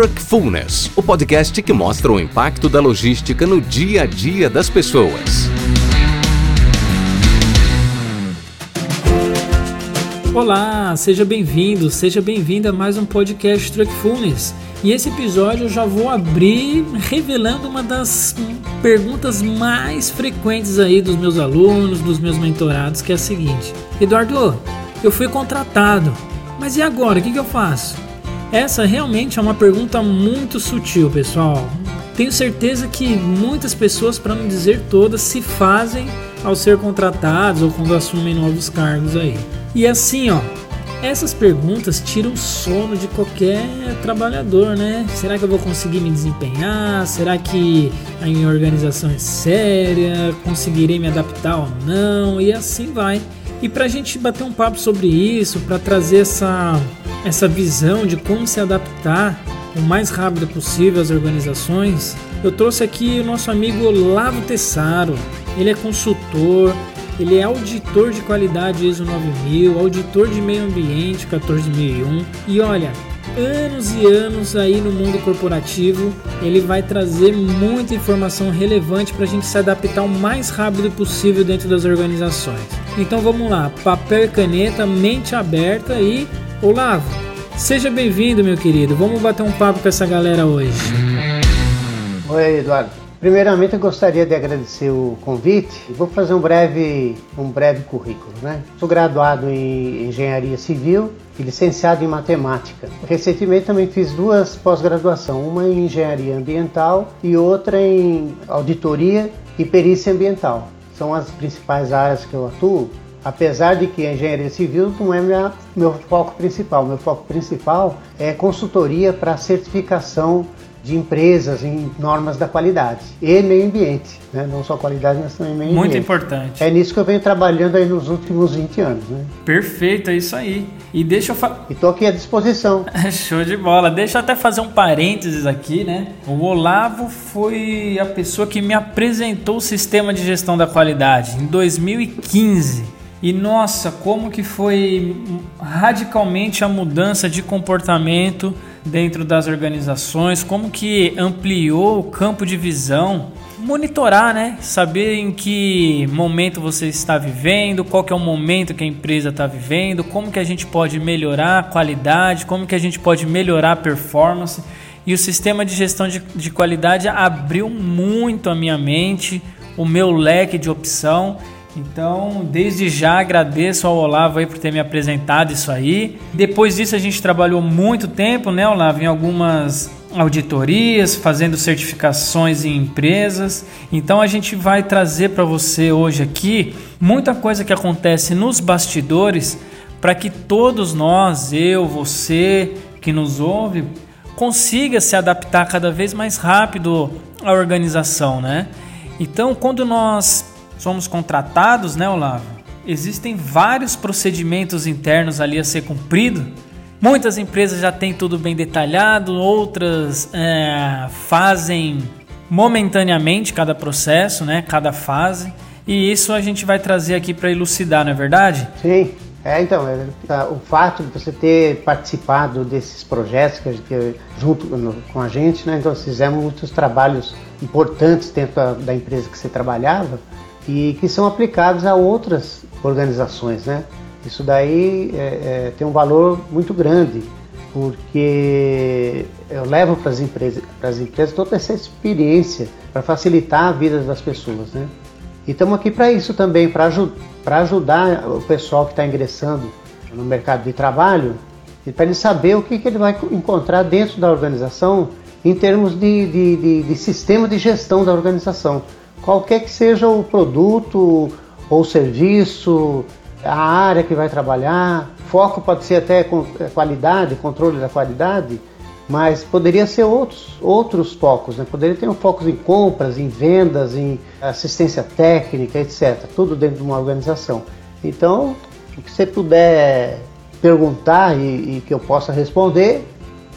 Truckfulness, o podcast que mostra o impacto da logística no dia a dia das pessoas. Olá, seja bem-vindo, seja bem-vinda a mais um podcast Truckfulness. E esse episódio eu já vou abrir revelando uma das perguntas mais frequentes aí dos meus alunos, dos meus mentorados, que é a seguinte: Eduardo, eu fui contratado, mas e agora? O que, que eu faço? Essa realmente é uma pergunta muito sutil, pessoal. Tenho certeza que muitas pessoas, para não dizer todas, se fazem ao ser contratados ou quando assumem novos cargos aí. E assim, ó, essas perguntas tiram o sono de qualquer trabalhador, né? Será que eu vou conseguir me desempenhar? Será que a minha organização é séria? Conseguirei me adaptar ou não? E assim vai. E para a gente bater um papo sobre isso, para trazer essa essa visão de como se adaptar o mais rápido possível às organizações, eu trouxe aqui o nosso amigo Olavo Tessaro. Ele é consultor, ele é auditor de qualidade ISO 9000, auditor de meio ambiente 14001 e olha, anos e anos aí no mundo corporativo, ele vai trazer muita informação relevante para a gente se adaptar o mais rápido possível dentro das organizações. Então vamos lá, papel e caneta, mente aberta e Olavo, seja bem-vindo, meu querido. Vamos bater um papo com essa galera hoje. Oi, Eduardo. Primeiramente, eu gostaria de agradecer o convite. Vou fazer um breve, um breve currículo. Né? Sou graduado em Engenharia Civil e licenciado em Matemática. Recentemente também fiz duas pós-graduação, uma em Engenharia Ambiental e outra em Auditoria e Perícia Ambiental. São as principais áreas que eu atuo Apesar de que a engenharia civil não é minha, meu foco principal, meu foco principal é consultoria para certificação de empresas em normas da qualidade e meio ambiente, né? não só qualidade, mas também meio Muito ambiente. Muito importante. É nisso que eu venho trabalhando aí nos últimos 20 anos. Né? Perfeito, é isso aí. E deixa eu falar. E tô aqui à disposição. Show de bola. Deixa eu até fazer um parênteses aqui, né? O Olavo foi a pessoa que me apresentou o sistema de gestão da qualidade em 2015. E nossa, como que foi radicalmente a mudança de comportamento dentro das organizações, como que ampliou o campo de visão, monitorar, né? Saber em que momento você está vivendo, qual que é o momento que a empresa está vivendo, como que a gente pode melhorar a qualidade, como que a gente pode melhorar a performance. E o sistema de gestão de, de qualidade abriu muito a minha mente, o meu leque de opção então, desde já agradeço ao Olavo aí por ter me apresentado isso aí. Depois disso a gente trabalhou muito tempo, né, Olavo, em algumas auditorias, fazendo certificações em empresas. Então a gente vai trazer para você hoje aqui muita coisa que acontece nos bastidores para que todos nós, eu, você que nos ouve, consiga se adaptar cada vez mais rápido à organização, né? Então, quando nós somos contratados, né, Olavo? Existem vários procedimentos internos ali a ser cumprido. Muitas empresas já têm tudo bem detalhado, outras é, fazem momentaneamente cada processo, né, cada fase. E isso a gente vai trazer aqui para elucidar, não é verdade? Sim. É, então, é, tá, o fato de você ter participado desses projetos que, junto com a gente, né, então fizemos muitos trabalhos importantes dentro da, da empresa que você trabalhava, e que são aplicados a outras organizações, né? Isso daí é, é, tem um valor muito grande, porque eu levo para as empresas, empresas toda essa experiência para facilitar a vida das pessoas, né? E estamos aqui para isso também, para aju ajudar o pessoal que está ingressando no mercado de trabalho e para ele saber o que, que, ele vai encontrar dentro da organização em termos de, de, de, de sistema de gestão da organização qualquer que seja o produto ou serviço, a área que vai trabalhar, foco pode ser até é, qualidade, controle da qualidade, mas poderia ser outros, outros focos, né? Poderia ter um foco em compras, em vendas, em assistência técnica, etc. Tudo dentro de uma organização. Então, o que você puder perguntar e, e que eu possa responder,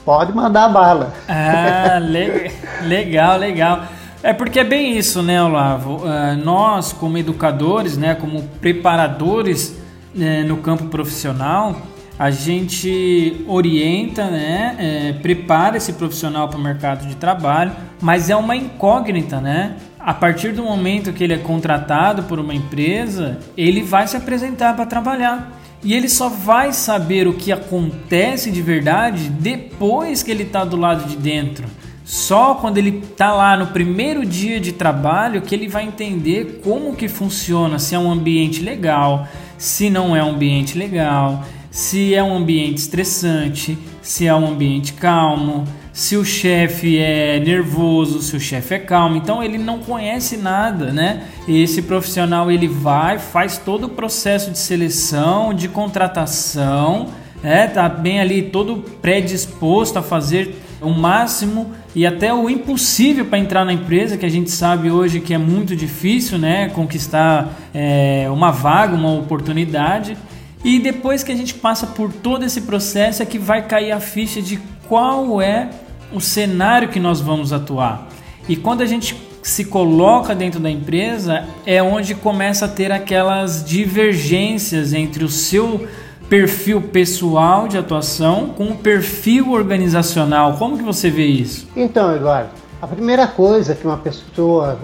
pode mandar bala. Ah, le legal, legal. É porque é bem isso, né, Olavo? Uh, nós, como educadores, né, como preparadores né, no campo profissional, a gente orienta, né, é, prepara esse profissional para o mercado de trabalho, mas é uma incógnita, né? A partir do momento que ele é contratado por uma empresa, ele vai se apresentar para trabalhar. E ele só vai saber o que acontece de verdade depois que ele está do lado de dentro. Só quando ele está lá no primeiro dia de trabalho que ele vai entender como que funciona, se é um ambiente legal, se não é um ambiente legal, se é um ambiente estressante, se é um ambiente calmo, se o chefe é nervoso, se o chefe é calmo. Então ele não conhece nada, né? Esse profissional ele vai, faz todo o processo de seleção, de contratação, né? Tá bem ali todo predisposto a fazer o máximo e até o impossível para entrar na empresa, que a gente sabe hoje que é muito difícil, né? Conquistar é, uma vaga, uma oportunidade. E depois que a gente passa por todo esse processo é que vai cair a ficha de qual é o cenário que nós vamos atuar. E quando a gente se coloca dentro da empresa, é onde começa a ter aquelas divergências entre o seu perfil pessoal de atuação com o perfil organizacional. Como que você vê isso? Então, Eduardo, a primeira coisa que uma pessoa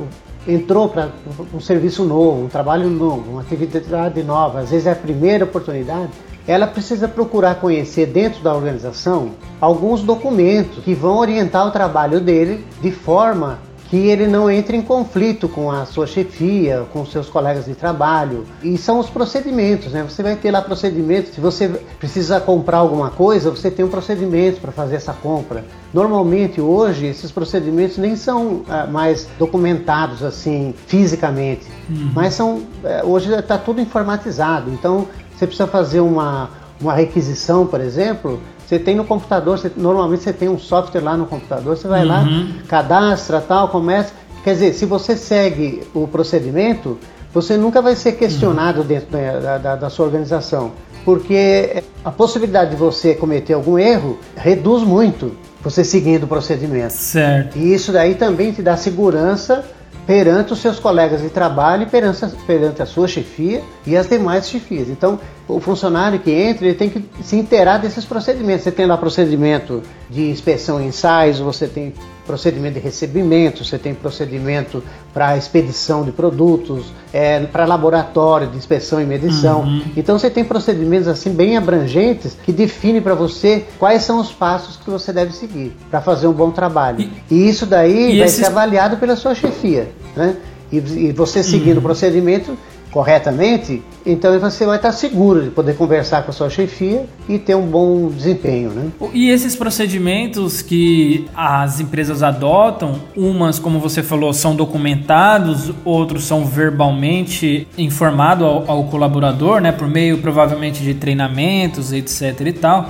entrou para um serviço novo, um trabalho novo, uma atividade nova, às vezes é a primeira oportunidade, ela precisa procurar conhecer dentro da organização alguns documentos que vão orientar o trabalho dele de forma que ele não entre em conflito com a sua chefia, com seus colegas de trabalho. E são os procedimentos, né? Você vai ter lá procedimentos. Se você precisa comprar alguma coisa, você tem um procedimento para fazer essa compra. Normalmente hoje esses procedimentos nem são ah, mais documentados assim fisicamente, uhum. mas são eh, hoje está tudo informatizado. Então você precisa fazer uma, uma requisição, por exemplo, você tem no computador, você, normalmente você tem um software lá no computador, você vai uhum. lá, cadastra, tal, começa. Quer dizer, se você segue o procedimento, você nunca vai ser questionado uhum. dentro da, da, da, sua organização, porque a possibilidade de você cometer algum erro reduz muito você seguindo o procedimento. Certo. E isso daí também te dá segurança perante os seus colegas de trabalho e perante, perante a sua chefia e as demais chefias. Então, o funcionário que entra ele tem que se inteirar desses procedimentos. Você tem lá procedimento de inspeção em ensaios, você tem procedimento de recebimento, você tem procedimento para expedição de produtos, é, para laboratório de inspeção e medição. Uhum. Então você tem procedimentos assim bem abrangentes que definem para você quais são os passos que você deve seguir para fazer um bom trabalho. E, e isso daí e vai esses... ser avaliado pela sua chefia, né? E, e você seguindo uhum. o procedimento corretamente, então você vai estar seguro de poder conversar com a sua chefia e ter um bom desempenho. Né? E esses procedimentos que as empresas adotam, umas, como você falou, são documentados, outros são verbalmente informados ao, ao colaborador, né, por meio provavelmente de treinamentos, etc. e tal.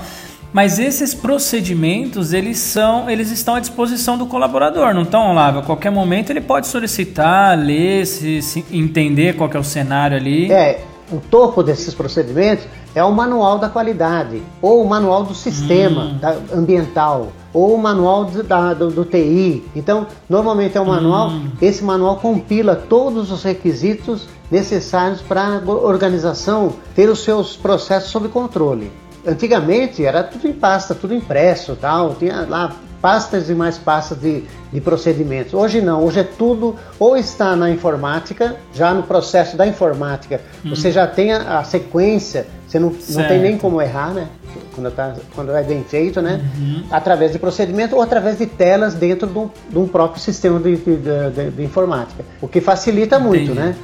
Mas esses procedimentos, eles são, eles estão à disposição do colaborador, não estão, Olavo? A qualquer momento ele pode solicitar, ler, se, se entender qual é o cenário ali. É, o topo desses procedimentos é o manual da qualidade, ou o manual do sistema hum. da, ambiental, ou o manual do, da, do, do, TI. Então, normalmente é um manual, hum. esse manual compila todos os requisitos necessários para a organização ter os seus processos sob controle. Antigamente era tudo em pasta, tudo impresso, tal, tinha lá pastas e mais pastas de, de procedimentos. Hoje não, hoje é tudo ou está na informática, já no processo da informática, hum. você já tem a, a sequência, você não, não tem nem como errar, né? Quando, tá, quando é bem feito, né? Uhum. Através de procedimento ou através de telas dentro de um, de um próprio sistema de, de, de, de informática. O que facilita Entendi. muito, né?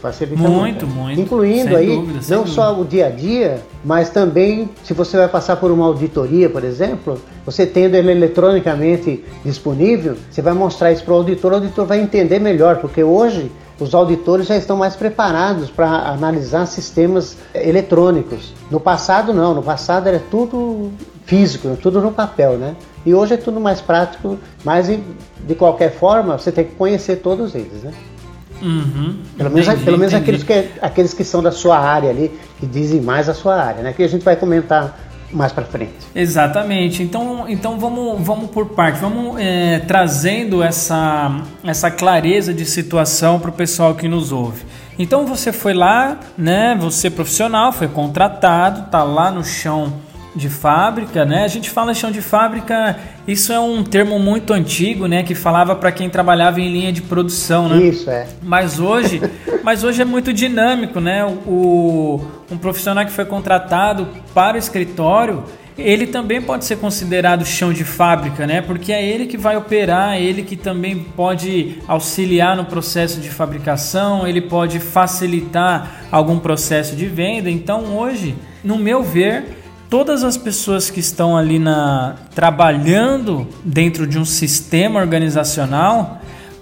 Facilita muito, muito. muito. Incluindo aí dúvida, não só o dia a dia, mas também se você vai passar por uma auditoria, por exemplo, você tendo ele eletronicamente disponível, você vai mostrar isso para o auditor, o auditor vai entender melhor, porque hoje os auditores já estão mais preparados para analisar sistemas eletrônicos. No passado não, no passado era tudo físico, tudo no papel, né? E hoje é tudo mais prático, mas de qualquer forma você tem que conhecer todos eles, né? Uhum, pelo menos, entendi, pelo menos aqueles, que, aqueles que são da sua área ali, que dizem mais a sua área, né? Que a gente vai comentar mais para frente. Exatamente. Então, então vamos, vamos por parte, vamos é, trazendo essa, essa clareza de situação para o pessoal que nos ouve. Então você foi lá, né? Você profissional, foi contratado, tá lá no chão de fábrica, né? A gente fala chão de fábrica, isso é um termo muito antigo, né? Que falava para quem trabalhava em linha de produção, né? Isso é. Mas hoje, mas hoje é muito dinâmico, né? O, um profissional que foi contratado para o escritório, ele também pode ser considerado chão de fábrica, né? Porque é ele que vai operar, é ele que também pode auxiliar no processo de fabricação, ele pode facilitar algum processo de venda. Então, hoje, no meu ver, todas as pessoas que estão ali na trabalhando dentro de um sistema organizacional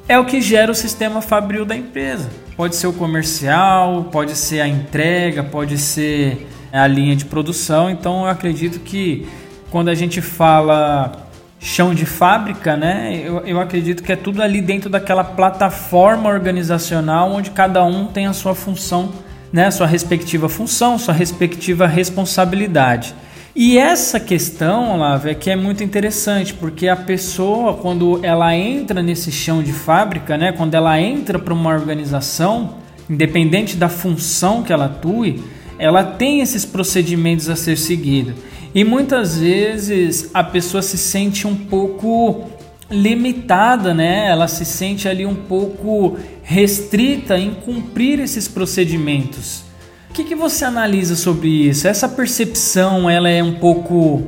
é o que gera o sistema fabril da empresa. Pode ser o comercial, pode ser a entrega, pode ser a linha de produção. Então eu acredito que quando a gente fala chão de fábrica, né? Eu, eu acredito que é tudo ali dentro daquela plataforma organizacional onde cada um tem a sua função né, sua respectiva função, sua respectiva responsabilidade. E essa questão, Olavo, é que é muito interessante, porque a pessoa, quando ela entra nesse chão de fábrica, né, quando ela entra para uma organização, independente da função que ela atue, ela tem esses procedimentos a ser seguido. E muitas vezes a pessoa se sente um pouco limitada, né? Ela se sente ali um pouco restrita em cumprir esses procedimentos. O que, que você analisa sobre isso? Essa percepção ela é um pouco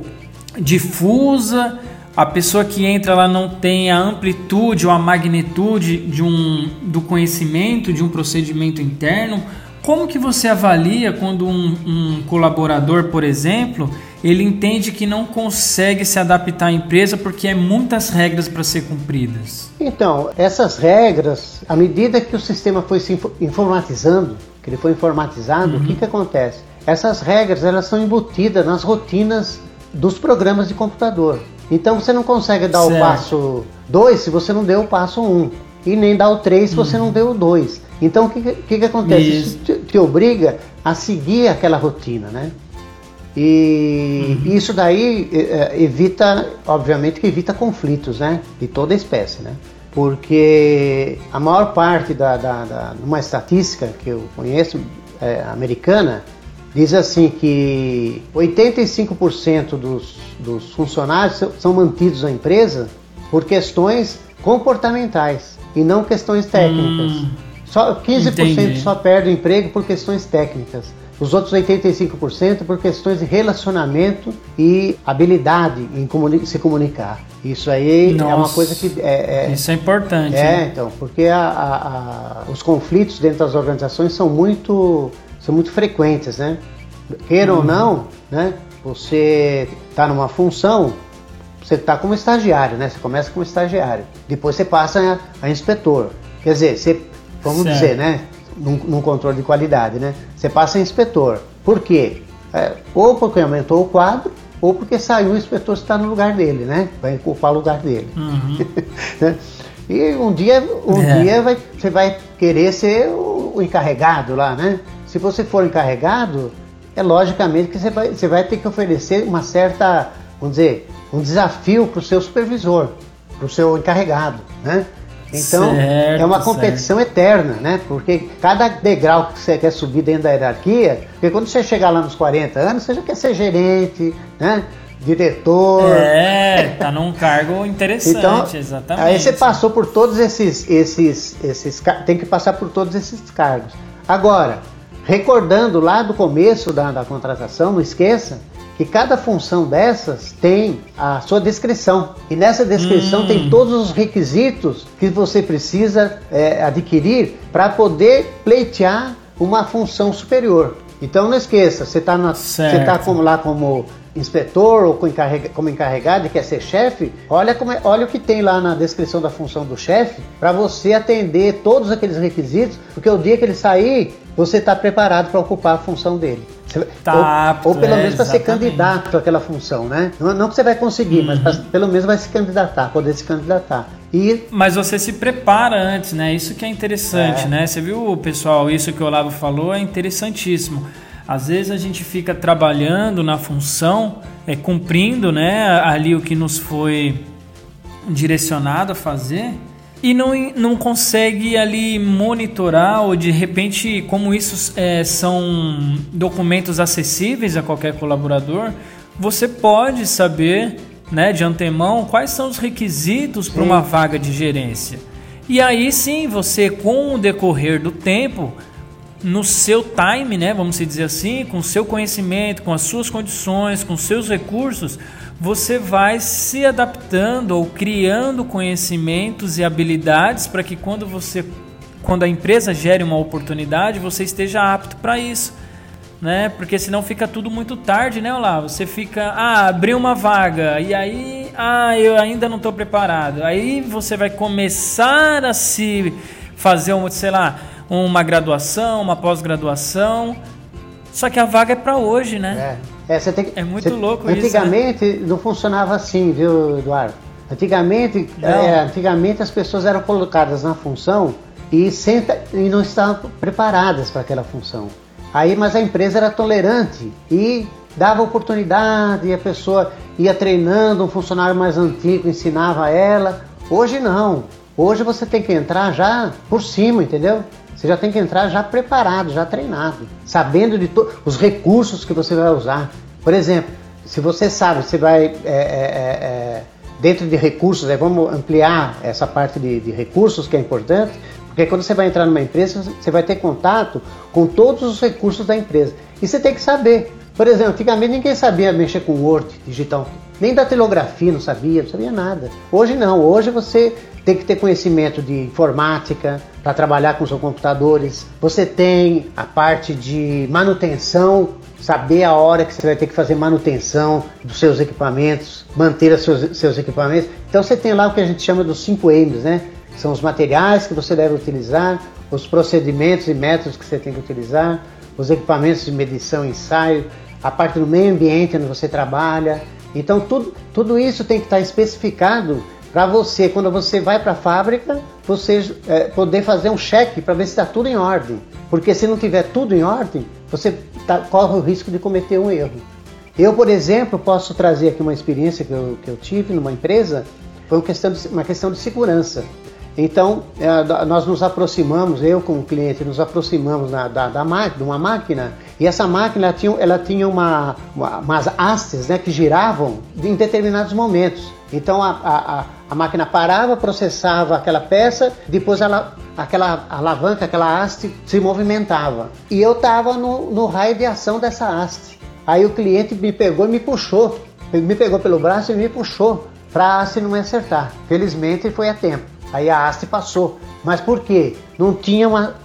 difusa. A pessoa que entra ela não tem a amplitude ou a magnitude de um, do conhecimento de um procedimento interno. Como que você avalia quando um, um colaborador, por exemplo, ele entende que não consegue se adaptar à empresa porque é muitas regras para ser cumpridas. Então, essas regras, à medida que o sistema foi se informatizando, que ele foi informatizado, uhum. o que, que acontece? Essas regras elas são embutidas nas rotinas dos programas de computador. Então você não consegue dar certo. o passo 2 se você não deu o passo 1. Um, e nem dar o 3 se você uhum. não deu o 2. Então o que, que, que acontece? Isso, Isso te, te obriga a seguir aquela rotina, né? E uhum. isso daí é, evita, obviamente que evita conflitos, né? De toda espécie, né? Porque a maior parte da, da, da uma estatística que eu conheço é, americana diz assim que 85% dos, dos funcionários são mantidos na empresa por questões comportamentais e não questões técnicas. Hum, só 15% entendi. só perde o emprego por questões técnicas. Os outros 85% por questões de relacionamento e habilidade em comuni se comunicar. Isso aí Nossa, é uma coisa que. É, é, isso é importante. É, hein? então, porque a, a, a, os conflitos dentro das organizações são muito, são muito frequentes, né? Queira uhum. ou não, né? Você está numa função, você está como estagiário, né? Você começa como estagiário, depois você passa a, a inspetor. Quer dizer, você, vamos certo. dizer, né? Num, num, controle de qualidade, né? Você passa em inspetor. Por quê? É, ou porque aumentou o quadro, ou porque saiu o inspetor está no lugar dele, né? Vai ocupar o lugar dele. Uhum. Né? e um dia, um é. dia vai, você vai querer ser o, o, encarregado lá, né? Se você for encarregado, é logicamente que você vai, você vai ter que oferecer uma certa, vamos dizer, um desafio para o seu supervisor, para o seu encarregado, né? Então certo, é uma competição certo. eterna, né? Porque cada degrau que você quer subir dentro da hierarquia, porque quando você chegar lá nos 40 anos, você já quer ser gerente, né? Diretor. É, tá num cargo interessante, então, exatamente. Aí você passou por todos esses, esses, esses. Tem que passar por todos esses cargos. Agora, recordando lá do começo da, da contratação, não esqueça que cada função dessas tem a sua descrição. E nessa descrição hum. tem todos os requisitos que você precisa é, adquirir para poder pleitear uma função superior. Então não esqueça, você está tá como, lá como inspetor ou como encarregado e quer ser chefe, olha, como é, olha o que tem lá na descrição da função do chefe para você atender todos aqueles requisitos, porque o dia que ele sair, você está preparado para ocupar a função dele. Tá, ou, ou, pelo é, menos para ser candidato àquela função, né? Não, não que você vai conseguir, uhum. mas pra, pelo menos vai se candidatar, poder se candidatar. E... Mas você se prepara antes, né? Isso que é interessante, é. né? Você viu, pessoal, isso que o Olavo falou é interessantíssimo. Às vezes a gente fica trabalhando na função, é, cumprindo né, ali o que nos foi direcionado a fazer, e não, não consegue ali monitorar ou de repente, como isso é, são documentos acessíveis a qualquer colaborador, você pode saber né, de antemão quais são os requisitos para uma vaga de gerência. E aí sim, você com o decorrer do tempo, no seu time, né, vamos dizer assim, com seu conhecimento, com as suas condições, com seus recursos, você vai se adaptando ou criando conhecimentos e habilidades para que quando você quando a empresa gere uma oportunidade, você esteja apto para isso, né? Porque senão fica tudo muito tarde, né, Olá? Você fica, ah, abriu uma vaga e aí, ah, eu ainda não estou preparado. Aí você vai começar a se fazer, um, sei lá, uma graduação, uma pós-graduação. Só que a vaga é para hoje, né? É. É, tem, é muito você, louco antigamente isso. Né? não funcionava assim, viu, Eduardo? Antigamente, é, antigamente as pessoas eram colocadas na função e, senta, e não estavam preparadas para aquela função. Aí, mas a empresa era tolerante e dava oportunidade e a pessoa ia treinando, um funcionário mais antigo ensinava ela. Hoje não. Hoje você tem que entrar já por cima, entendeu? Você já tem que entrar já preparado, já treinado, sabendo de os recursos que você vai usar. Por exemplo, se você sabe, você vai é, é, é, é dentro de recursos, vamos ampliar essa parte de, de recursos que é importante, porque quando você vai entrar numa empresa, você vai ter contato com todos os recursos da empresa. E você tem que saber. Por exemplo, antigamente ninguém sabia mexer com Word digital, nem da telegrafia não sabia, não sabia nada. Hoje não, hoje você tem que ter conhecimento de informática para trabalhar com seus computadores. Você tem a parte de manutenção, saber a hora que você vai ter que fazer manutenção dos seus equipamentos, manter os seus, seus equipamentos. Então você tem lá o que a gente chama dos 5 M's, né? São os materiais que você deve utilizar, os procedimentos e métodos que você tem que utilizar, os equipamentos de medição e ensaio, a parte do meio ambiente onde você trabalha. Então tudo, tudo isso tem que estar especificado para você, quando você vai para a fábrica, você é, poder fazer um cheque para ver se está tudo em ordem. Porque se não tiver tudo em ordem, você tá, corre o risco de cometer um erro. Eu, por exemplo, posso trazer aqui uma experiência que eu, que eu tive numa empresa, foi uma questão de, uma questão de segurança. Então, é, nós nos aproximamos, eu com o cliente, nos aproximamos da, da, da de uma máquina, e essa máquina tinha, ela tinha uma, uma, umas hastes né, que giravam em determinados momentos. Então a, a, a, máquina parava, processava aquela peça, depois ela, aquela alavanca, aquela haste se movimentava. E eu estava no, no raio de ação dessa haste. Aí o cliente me pegou e me puxou, me pegou pelo braço e me puxou para a haste não me acertar. Felizmente foi a tempo. Aí a haste passou. Mas por quê? Não tinha, uma,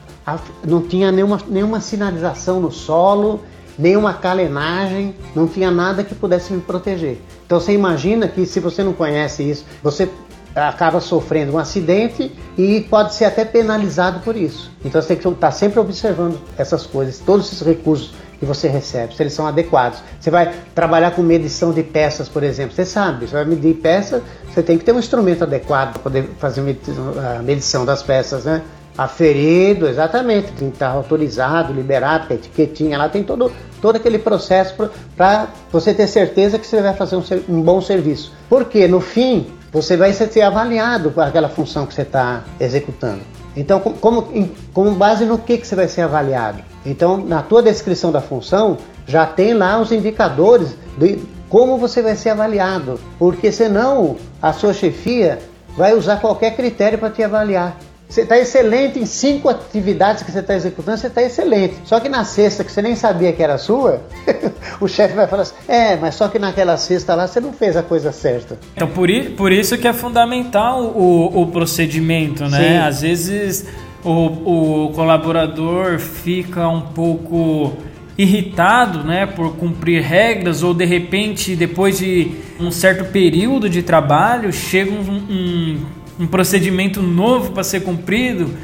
não tinha nenhuma, nenhuma sinalização no solo, nenhuma calenagem, não tinha nada que pudesse me proteger. Então você imagina que se você não conhece isso, você acaba sofrendo um acidente e pode ser até penalizado por isso. Então você tem que estar sempre observando essas coisas, todos esses recursos que você recebe, se eles são adequados. Você vai trabalhar com medição de peças, por exemplo, você sabe, você vai medir peças, você tem que ter um instrumento adequado para poder fazer a medição das peças, né? Aferido, exatamente, tem que estar autorizado, liberado, a etiquetinha lá, tem todo, todo aquele processo para você ter certeza que você vai fazer um, um bom serviço. Porque no fim, você vai ser avaliado com aquela função que você está executando. Então, como, como base no que, que você vai ser avaliado? Então, na tua descrição da função, já tem lá os indicadores de como você vai ser avaliado, porque senão a sua chefia vai usar qualquer critério para te avaliar. Você está excelente em cinco atividades que você está executando, você está excelente. Só que na sexta, que você nem sabia que era sua, o chefe vai falar assim: é, mas só que naquela sexta lá você não fez a coisa certa. Então, por, por isso que é fundamental o, o procedimento, né? Sim. Às vezes o, o colaborador fica um pouco irritado, né, por cumprir regras ou de repente depois de um certo período de trabalho chega um, um um procedimento novo para ser cumprido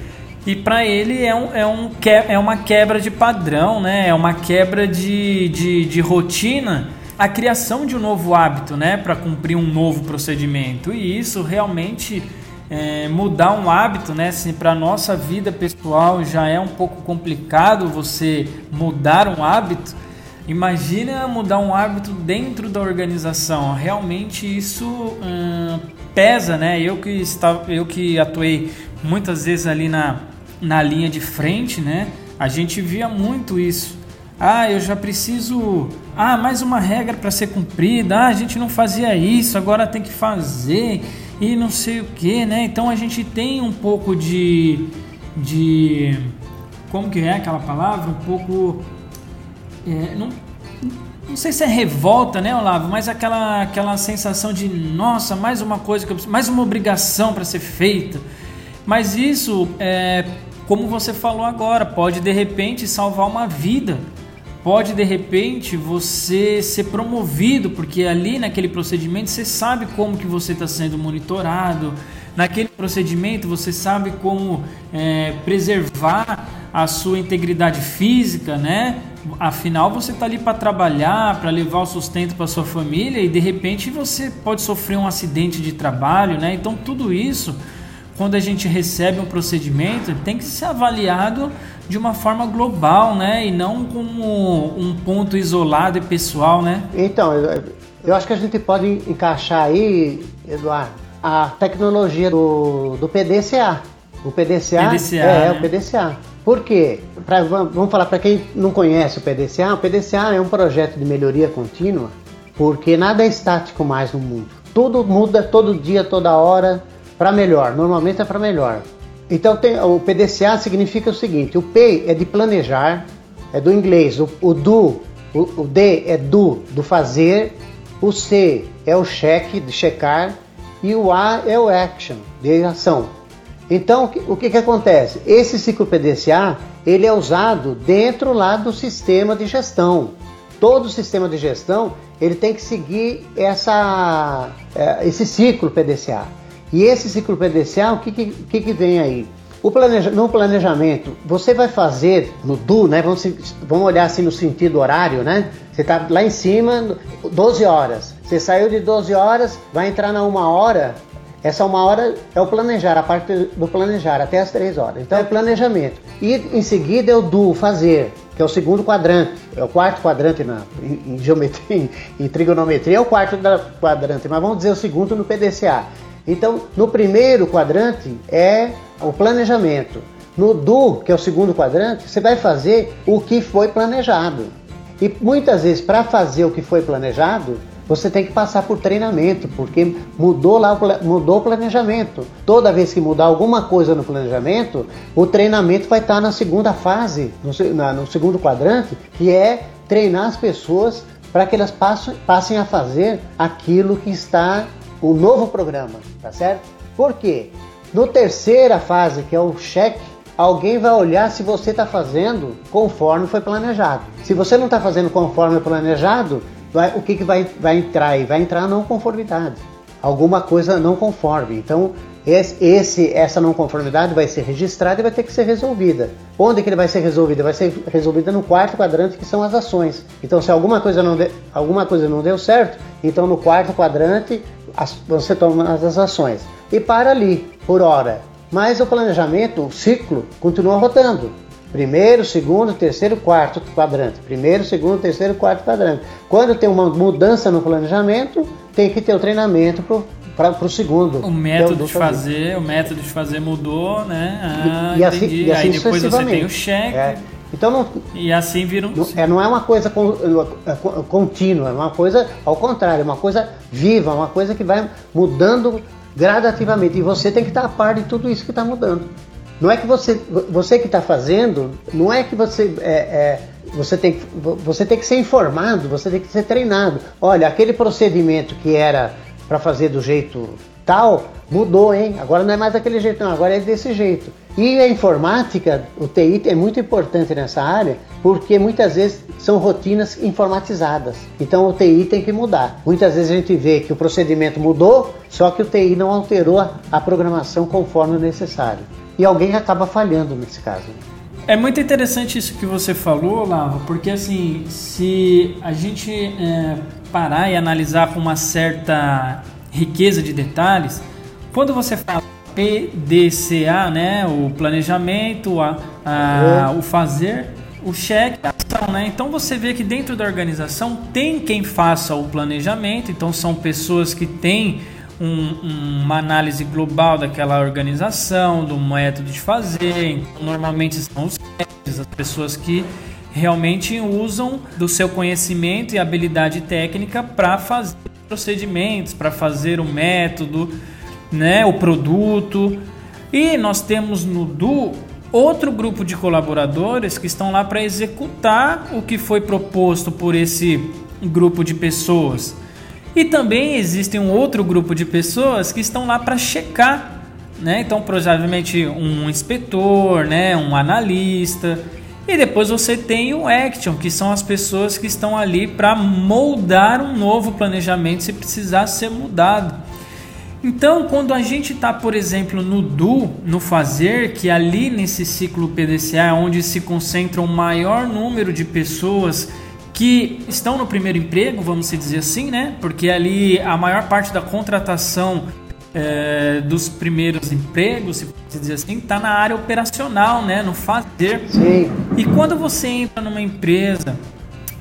e para ele é, um, é, um, é uma quebra de padrão, né? é uma quebra de, de, de rotina, a criação de um novo hábito né? para cumprir um novo procedimento. E isso realmente é, mudar um hábito, né? Se para nossa vida pessoal já é um pouco complicado você mudar um hábito, Imagina mudar um árbitro dentro da organização. Realmente isso hum, pesa, né? Eu que, estava, eu que atuei muitas vezes ali na, na linha de frente, né? A gente via muito isso. Ah, eu já preciso. Ah, mais uma regra para ser cumprida. Ah, a gente não fazia isso, agora tem que fazer e não sei o que, né? Então a gente tem um pouco de. de. Como que é aquela palavra? Um pouco é, não, não sei se é revolta, né, Olavo, mas aquela, aquela sensação de nossa, mais uma coisa, que eu, mais uma obrigação para ser feita. Mas isso, é, como você falou agora, pode de repente salvar uma vida. Pode de repente você ser promovido, porque ali naquele procedimento você sabe como que você está sendo monitorado. Naquele procedimento você sabe como é, preservar a sua integridade física, né? Afinal, você está ali para trabalhar, para levar o sustento para sua família e de repente você pode sofrer um acidente de trabalho, né? Então, tudo isso, quando a gente recebe um procedimento, tem que ser avaliado de uma forma global, né? E não como um ponto isolado e pessoal, né? Então, eu acho que a gente pode encaixar aí, Eduardo, a tecnologia do, do PDCA. O PDCA, PDCA é, né? o PDCA. Por quê? Pra, vamos falar para quem não conhece o PDCA. O PDCA é um projeto de melhoria contínua, porque nada é estático mais no mundo. Tudo muda todo dia, toda hora, para melhor. Normalmente é para melhor. Então tem, o PDCA significa o seguinte: o P é de planejar, é do inglês. O, o do, o, o D é do, do fazer. O C é o cheque, de checar. E o A é o action, de ação. Então, o que, que acontece? Esse ciclo PDCA ele é usado dentro lá do sistema de gestão. Todo sistema de gestão ele tem que seguir essa, é, esse ciclo PDCA. E esse ciclo PDCA, o que, que, que vem aí? O planeja, no planejamento, você vai fazer no DU, né? Vamos, vamos olhar assim no sentido horário, né? Você está lá em cima, 12 horas. Você saiu de 12 horas, vai entrar na uma hora, essa uma hora é o planejar, a parte do planejar, até as três horas. Então é planejamento. E em seguida é o do, fazer, que é o segundo quadrante. É o quarto quadrante na, em, em geometria, em, em, trigonometria é o quarto da quadrante, mas vamos dizer o segundo no PDCA. Então, no primeiro quadrante é o planejamento. No do, que é o segundo quadrante, você vai fazer o que foi planejado. E muitas vezes, para fazer o que foi planejado, você tem que passar por treinamento, porque mudou lá mudou o planejamento. Toda vez que mudar alguma coisa no planejamento, o treinamento vai estar na segunda fase, no, na, no segundo quadrante, que é treinar as pessoas para que elas passem, passem a fazer aquilo que está o novo programa, tá certo? Por quê? No terceira fase, que é o cheque, alguém vai olhar se você está fazendo conforme foi planejado. Se você não está fazendo conforme planejado, vai, o que, que vai, vai entrar aí? Vai entrar a não conformidade. Alguma coisa não conforme. Então, esse, essa não conformidade vai ser registrada e vai ter que ser resolvida. Onde que ele vai ser resolvida? Vai ser resolvida no quarto quadrante, que são as ações. Então, se alguma coisa não, de, alguma coisa não deu certo, então no quarto quadrante as, você toma as ações. E para ali, por hora. Mas o planejamento, o ciclo, continua rotando. Primeiro, segundo, terceiro, quarto quadrante. Primeiro, segundo, terceiro, quarto quadrante. Quando tem uma mudança no planejamento, tem que ter o treinamento para o segundo. O método de fazer, o método de fazer mudou, né? Ah, e, e, assim, e assim Aí depois você tem o cheque. É. Então não, e assim vira um... não, é, não é uma coisa é, contínua, é uma coisa ao contrário, é uma coisa viva, uma coisa que vai mudando gradativamente. E você tem que estar a par de tudo isso que está mudando. Não é que você, você que está fazendo, não é que você é, é, você tem, você tem que ser informado, você tem que ser treinado. Olha, aquele procedimento que era para fazer do jeito tal, mudou, hein? Agora não é mais daquele jeito, não, agora é desse jeito. E a informática, o TI é muito importante nessa área, porque muitas vezes são rotinas informatizadas. Então o TI tem que mudar. Muitas vezes a gente vê que o procedimento mudou, só que o TI não alterou a programação conforme o necessário e alguém acaba falhando nesse caso. É muito interessante isso que você falou, Lava, porque assim, se a gente é, parar e analisar com uma certa riqueza de detalhes, quando você fala PDCA, né, o planejamento, a, a, é. o fazer, o cheque é ação, né? Então você vê que dentro da organização tem quem faça o planejamento, então são pessoas que têm um, uma análise global daquela organização, do método de fazer. Normalmente são os as pessoas que realmente usam do seu conhecimento e habilidade técnica para fazer procedimentos, para fazer o método, né, o produto. E nós temos no DU outro grupo de colaboradores que estão lá para executar o que foi proposto por esse grupo de pessoas. E também existe um outro grupo de pessoas que estão lá para checar, né? Então, provavelmente um inspetor, né, um analista. E depois você tem o action, que são as pessoas que estão ali para moldar um novo planejamento se precisar ser mudado. Então, quando a gente está, por exemplo, no do, no fazer, que ali nesse ciclo PDCA é onde se concentra o maior número de pessoas que estão no primeiro emprego, vamos dizer assim, né? Porque ali a maior parte da contratação é, dos primeiros empregos, se dizer assim, está na área operacional, né? No fazer. Sim. E quando você entra numa empresa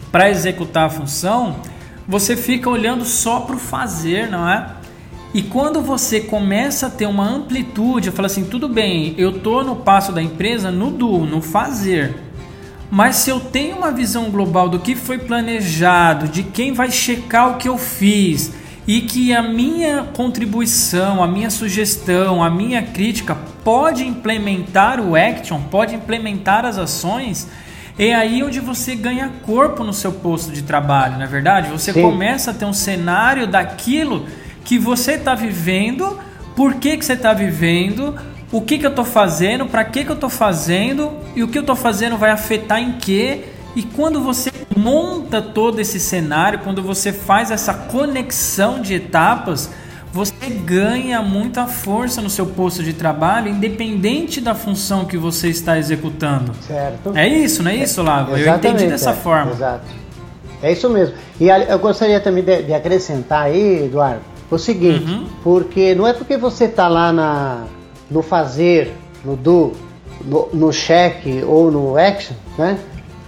para executar a função, você fica olhando só para o fazer, não é? E quando você começa a ter uma amplitude, fala assim, tudo bem, eu tô no passo da empresa no do, no fazer. Mas se eu tenho uma visão global do que foi planejado, de quem vai checar o que eu fiz, e que a minha contribuição, a minha sugestão, a minha crítica pode implementar o action, pode implementar as ações, é aí onde você ganha corpo no seu posto de trabalho, não é verdade? Você Sim. começa a ter um cenário daquilo que você está vivendo, por que, que você está vivendo, o que, que eu estou fazendo, para que, que eu estou fazendo e o que eu estou fazendo vai afetar em quê. E quando você monta todo esse cenário, quando você faz essa conexão de etapas, você ganha muita força no seu posto de trabalho, independente da função que você está executando. Certo. É isso, não é isso, Lavo? eu entendi dessa é, forma. Exato. É isso mesmo. E eu gostaria também de, de acrescentar aí, Eduardo, o seguinte, uhum. porque não é porque você está lá na, no fazer, no do, no, no cheque ou no action, né?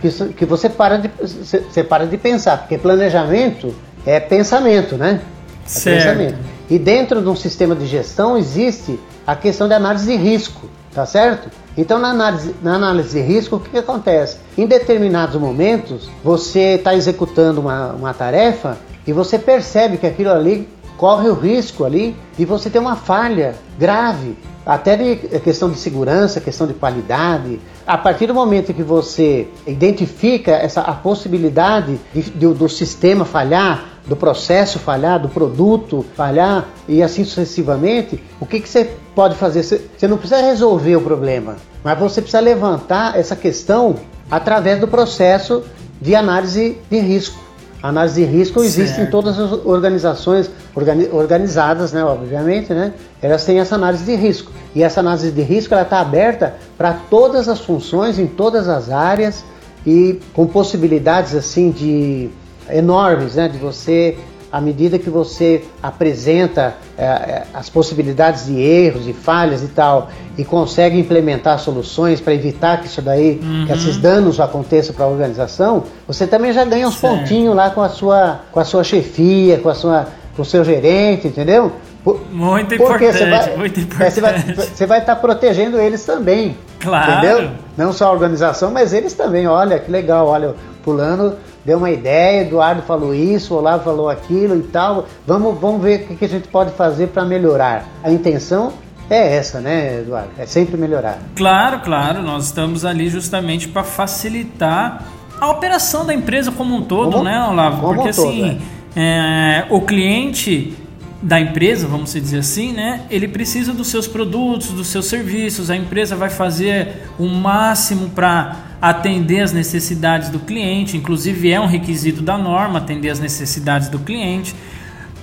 Que, que você para de você para de pensar, porque planejamento é pensamento, né? É certo. pensamento. E dentro de um sistema de gestão existe a questão de análise de risco, tá certo? Então, na análise, na análise de risco, o que, que acontece? Em determinados momentos, você está executando uma, uma tarefa e você percebe que aquilo ali corre o risco ali de você ter uma falha grave, até de questão de segurança, questão de qualidade. A partir do momento que você identifica essa a possibilidade de, de, do sistema falhar, do processo falhar, do produto falhar e assim sucessivamente, o que, que você pode fazer? Você, você não precisa resolver o problema, mas você precisa levantar essa questão através do processo de análise de risco. A análise de risco existe certo. em todas as organizações organi organizadas, né, obviamente, né? Elas têm essa análise de risco. E essa análise de risco ela está aberta para todas as funções, em todas as áreas e com possibilidades assim de enormes, né? De você à medida que você apresenta é, é, as possibilidades de erros e falhas e tal, e consegue implementar soluções para evitar que isso daí, uhum. que esses danos aconteçam para a organização, você também já ganha uns certo. pontinhos lá com a sua, com a sua chefia, com a sua, com o seu gerente, entendeu? Por, muito importante, você vai, muito importante. É, você vai, você vai estar tá protegendo eles também. Claro. Entendeu? Não só a organização, mas eles também. Olha que legal, olha, fulano deu uma ideia, Eduardo falou isso, Olavo falou aquilo e tal. Vamos, vamos ver o que a gente pode fazer para melhorar. A intenção é essa, né, Eduardo? É sempre melhorar. Claro, claro. Nós estamos ali justamente para facilitar a operação da empresa como um todo, como, né, Olavo? Porque assim, é. É, o cliente da empresa, vamos dizer assim, né? Ele precisa dos seus produtos, dos seus serviços. A empresa vai fazer o máximo para atender as necessidades do cliente, inclusive é um requisito da norma atender as necessidades do cliente.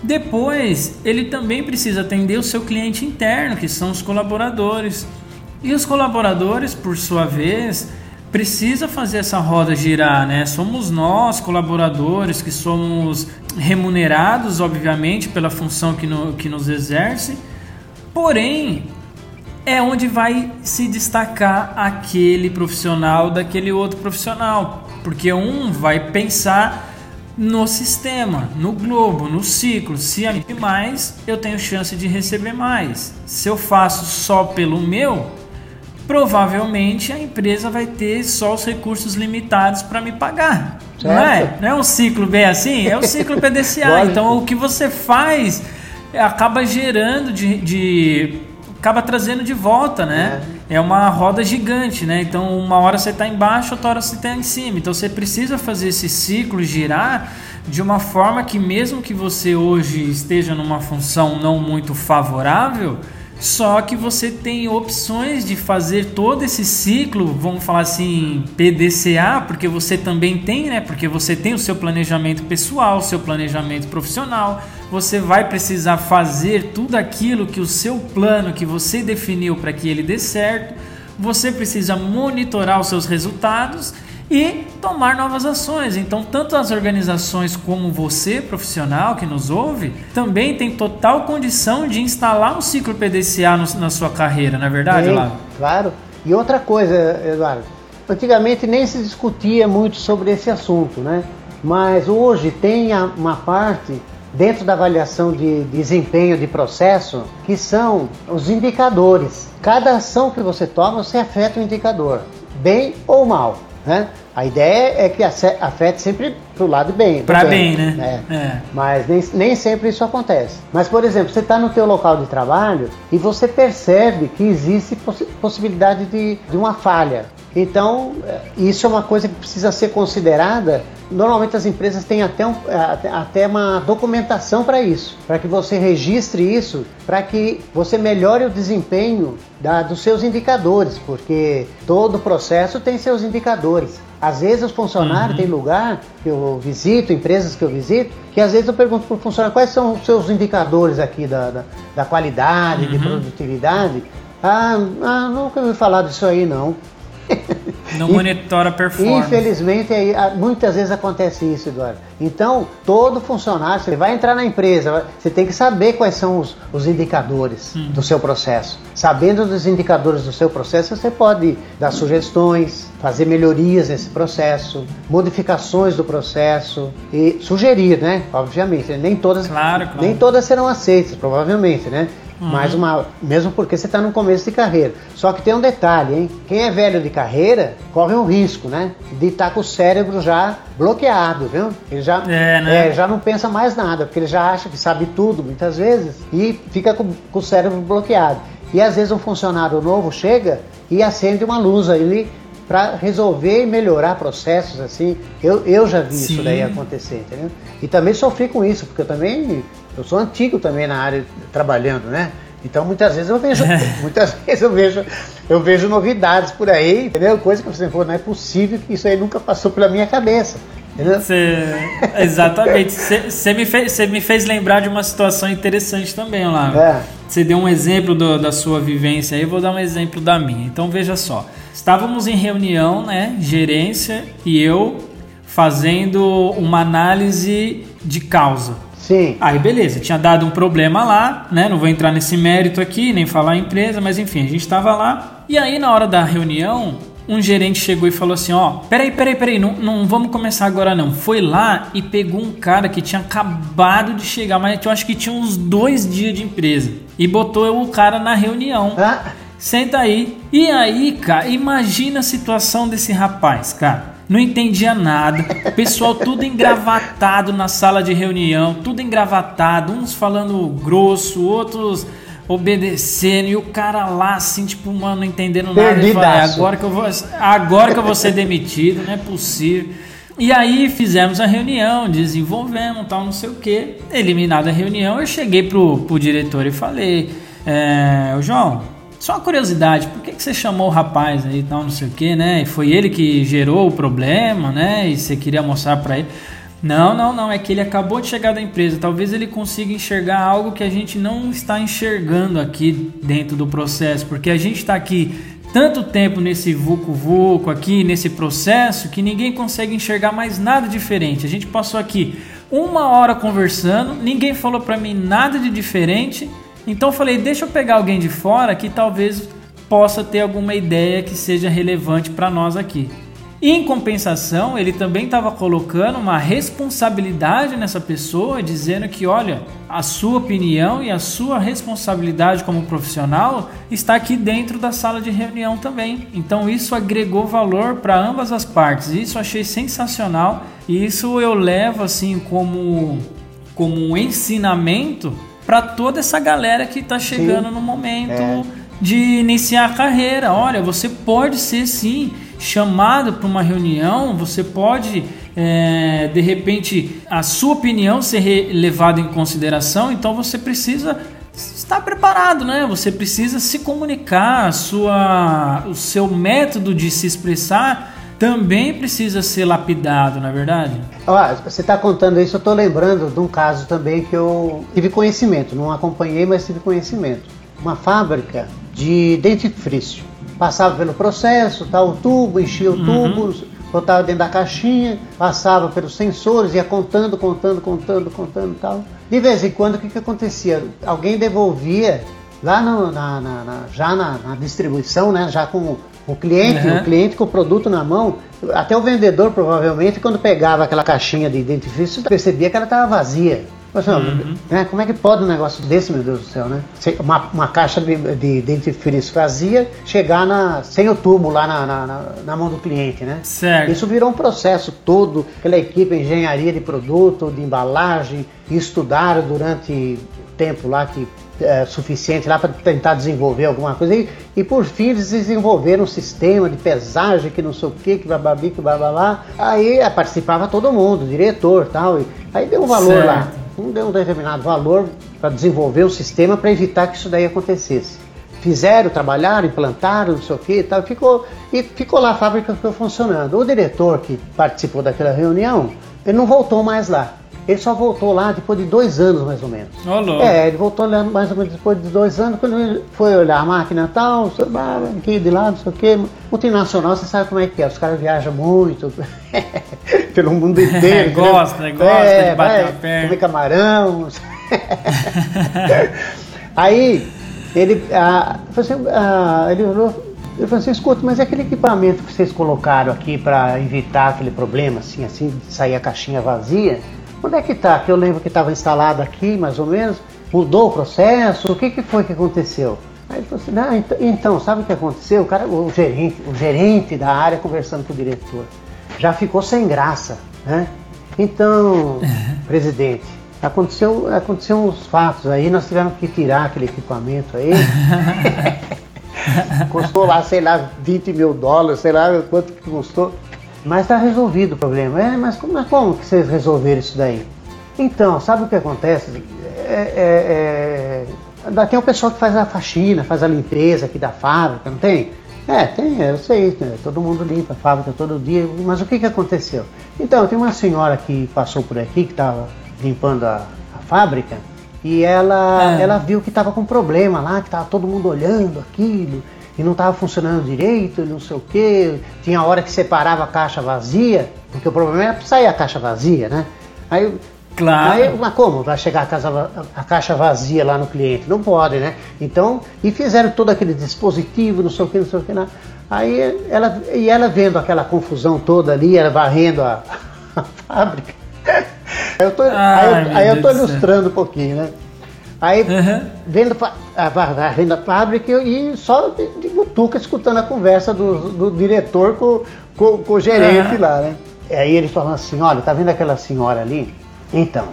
Depois, ele também precisa atender o seu cliente interno, que são os colaboradores. E os colaboradores, por sua vez, precisa fazer essa roda girar, né? Somos nós, colaboradores, que somos remunerados, obviamente, pela função que, no, que nos exerce, porém, é onde vai se destacar aquele profissional daquele outro profissional, porque um vai pensar no sistema, no globo, no ciclo. Se a mais, eu tenho chance de receber mais. Se eu faço só pelo meu, provavelmente a empresa vai ter só os recursos limitados para me pagar. Certo. Não é? Não é um ciclo bem assim? É o ciclo PDCA. então o que você faz acaba gerando de, de acaba trazendo de volta, né? É. é. uma roda gigante, né? Então, uma hora você está embaixo, outra hora você está em cima. Então, você precisa fazer esse ciclo girar de uma forma que, mesmo que você hoje esteja numa função não muito favorável, só que você tem opções de fazer todo esse ciclo, vamos falar assim, PDCA, porque você também tem, né? Porque você tem o seu planejamento pessoal, o seu planejamento profissional. Você vai precisar fazer tudo aquilo que o seu plano que você definiu para que ele dê certo. Você precisa monitorar os seus resultados e tomar novas ações. Então, tanto as organizações como você, profissional que nos ouve, também tem total condição de instalar um ciclo PDCA no, na sua carreira, não é verdade, Olavo? Claro. E outra coisa, Eduardo, antigamente nem se discutia muito sobre esse assunto, né? Mas hoje tem uma parte dentro da avaliação de desempenho de processo que são os indicadores. Cada ação que você toma, você afeta o indicador, bem ou mal. Né? A ideia é que afete sempre para o lado bem. Para bem, né? É. É. Mas nem, nem sempre isso acontece. Mas, por exemplo, você está no teu local de trabalho e você percebe que existe poss possibilidade de, de uma falha. Então, é, isso é uma coisa que precisa ser considerada. Normalmente as empresas têm até, um, até uma documentação para isso, para que você registre isso, para que você melhore o desempenho da, dos seus indicadores, porque todo processo tem seus indicadores. Às vezes os funcionários uhum. têm lugar que eu visito, empresas que eu visito, que às vezes eu pergunto para o funcionário quais são os seus indicadores aqui da, da, da qualidade, uhum. de produtividade. Ah, ah, nunca ouvi falar disso aí não. Não monitora a performance. Infelizmente, muitas vezes acontece isso, Eduardo. Então, todo funcionário, você vai entrar na empresa, você tem que saber quais são os, os indicadores hum. do seu processo. Sabendo dos indicadores do seu processo, você pode dar sugestões, fazer melhorias nesse processo, modificações do processo e sugerir, né? Obviamente, nem todas, claro, claro. nem todas serão aceitas, provavelmente, né? Uhum. Mais uma, mesmo porque você está no começo de carreira. Só que tem um detalhe, hein? Quem é velho de carreira corre um risco, né? De estar tá com o cérebro já bloqueado, viu? Ele já, é, né? é, já não pensa mais nada, porque ele já acha que sabe tudo muitas vezes e fica com, com o cérebro bloqueado. E às vezes um funcionário novo chega e acende uma luz ali para resolver e melhorar processos assim. Eu, eu já vi Sim. isso daí acontecer, entendeu? E também sofri com isso, porque eu também eu sou antigo também na área trabalhando, né? Então muitas vezes eu vejo, muitas vezes eu vejo, eu vejo novidades por aí, entendeu? Coisa que você falou, não é possível que isso aí nunca passou pela minha cabeça. Cê, exatamente. Você me, fez, me fez lembrar de uma situação interessante também, lá. Você é. deu um exemplo do, da sua vivência aí, eu vou dar um exemplo da minha. Então veja só. Estávamos em reunião, né? Gerência e eu fazendo uma análise de causa. Sim. Aí beleza, tinha dado um problema lá, né? Não vou entrar nesse mérito aqui, nem falar a empresa, mas enfim, a gente estava lá. E aí na hora da reunião, um gerente chegou e falou assim: Ó, peraí, peraí, peraí, não, não vamos começar agora não. Foi lá e pegou um cara que tinha acabado de chegar, mas eu acho que tinha uns dois dias de empresa. E botou o cara na reunião. Ah. Senta aí. E aí, cara, imagina a situação desse rapaz, cara não entendia nada. Pessoal tudo engravatado na sala de reunião, tudo engravatado, uns falando grosso, outros obedecendo e o cara lá assim, tipo, mano, não entendendo nada. Ele fala, é, agora que eu vou, agora que eu vou ser demitido, não é possível. E aí fizemos a reunião, desenvolvemos, tal, não sei o que. Eliminada a reunião, eu cheguei pro, pro diretor e falei, é, João, só uma curiosidade, por que, que você chamou o rapaz aí e tal, não sei o que, né? E foi ele que gerou o problema, né? E você queria mostrar para ele. Não, não, não, é que ele acabou de chegar da empresa. Talvez ele consiga enxergar algo que a gente não está enxergando aqui dentro do processo, porque a gente está aqui tanto tempo nesse vucu vucu aqui, nesse processo, que ninguém consegue enxergar mais nada diferente. A gente passou aqui uma hora conversando, ninguém falou para mim nada de diferente então eu falei, deixa eu pegar alguém de fora que talvez possa ter alguma ideia que seja relevante para nós aqui. E em compensação, ele também estava colocando uma responsabilidade nessa pessoa, dizendo que, olha, a sua opinião e a sua responsabilidade como profissional está aqui dentro da sala de reunião também. Então isso agregou valor para ambas as partes. Isso eu achei sensacional e isso eu levo assim como como um ensinamento para toda essa galera que está chegando sim. no momento é. de iniciar a carreira. Olha, você pode ser sim chamado para uma reunião, você pode é, de repente a sua opinião ser levada em consideração, então você precisa estar preparado, né? Você precisa se comunicar, sua, o seu método de se expressar também precisa ser lapidado, na é verdade? Você está contando isso, eu estou lembrando de um caso também que eu tive conhecimento, não acompanhei, mas tive conhecimento. Uma fábrica de dentifrício passava pelo processo, tá, o tubo, enchia o uhum. tubo, botava dentro da caixinha, passava pelos sensores, ia contando, contando, contando, contando e tal. De vez em quando, o que, que acontecia? Alguém devolvia lá no, na, na, na, já na, na, distribuição, né, já com o cliente, uhum. o cliente com o produto na mão, até o vendedor provavelmente, quando pegava aquela caixinha de dentifrício, percebia que ela estava vazia. Uhum. né, como é que pode um negócio desse, meu Deus do céu, né? Uma, uma caixa de, de dentifrício vazia chegar na, sem o tubo lá na, na, na, mão do cliente, né? Certo. Isso virou um processo todo, aquela equipe de engenharia de produto, de embalagem, estudaram durante tempo lá que é, suficiente lá para tentar desenvolver alguma coisa. E, e, por fim eles desenvolveram um sistema de pesagem que não sei o que, que bababi, que bababá. Aí é, participava todo mundo, diretor tal. E, aí deu um valor certo. lá deu um determinado valor para desenvolver o sistema para evitar que isso daí acontecesse. Fizeram, trabalharam, implantaram, não sei o que e tal, ficou, e ficou lá, a fábrica ficou funcionando. O diretor que participou daquela reunião, ele não voltou mais lá. Ele só voltou lá depois de dois anos, mais ou menos. Oh, é, ele voltou lá mais ou menos depois de dois anos, quando ele foi olhar a máquina tal, aqui de lado, não sei o quê. Multinacional, você sabe como é que é, os caras viajam muito pelo mundo inteiro. gosta, né? Gosta é, de bater vai, a perna. Comer camarão. Aí, ele, ah, assim, ah, ele falou, ele falou assim, escuta, mas é aquele equipamento que vocês colocaram aqui para evitar aquele problema, assim, assim, de sair a caixinha vazia, Onde é que está? Que eu lembro que estava instalado aqui, mais ou menos. Mudou o processo? O que, que foi que aconteceu? Aí ele falou assim, não, então, então, sabe o que aconteceu? O, cara, o, gerente, o gerente da área conversando com o diretor. Já ficou sem graça, né? Então, presidente, aconteceu, aconteceu uns fatos aí, nós tivemos que tirar aquele equipamento aí. custou lá, sei lá, 20 mil dólares, sei lá quanto que custou. Mas está resolvido o problema. É, mas como, como que vocês resolveram isso daí? Então, sabe o que acontece? É, é, é, tem o pessoal que faz a faxina, faz a limpeza aqui da fábrica, não tem? É, tem, eu sei, né? todo mundo limpa a fábrica todo dia, mas o que, que aconteceu? Então, tem uma senhora que passou por aqui, que estava limpando a, a, fábrica, e ela, é. ela viu que estava com problema lá, que estava todo mundo olhando aquilo, e não estava funcionando direito, não sei o que. Tinha hora que separava a caixa vazia, porque o problema era sair a caixa vazia, né? Aí, claro. Aí, mas como vai chegar a, casa, a caixa vazia lá no cliente? Não pode, né? Então, e fizeram todo aquele dispositivo, não sei o que, não sei o que. Né? Aí ela, e ela vendo aquela confusão toda ali, ela varrendo a, a fábrica. Aí eu tô, Ai, aí eu, aí eu tô ilustrando um pouquinho, né? Aí uhum. vendo a, vendo a fábrica e só de, de butuca escutando a conversa do, do diretor com, com, com o gerente uhum. lá, né? Aí ele falando assim, olha, tá vendo aquela senhora ali? Então,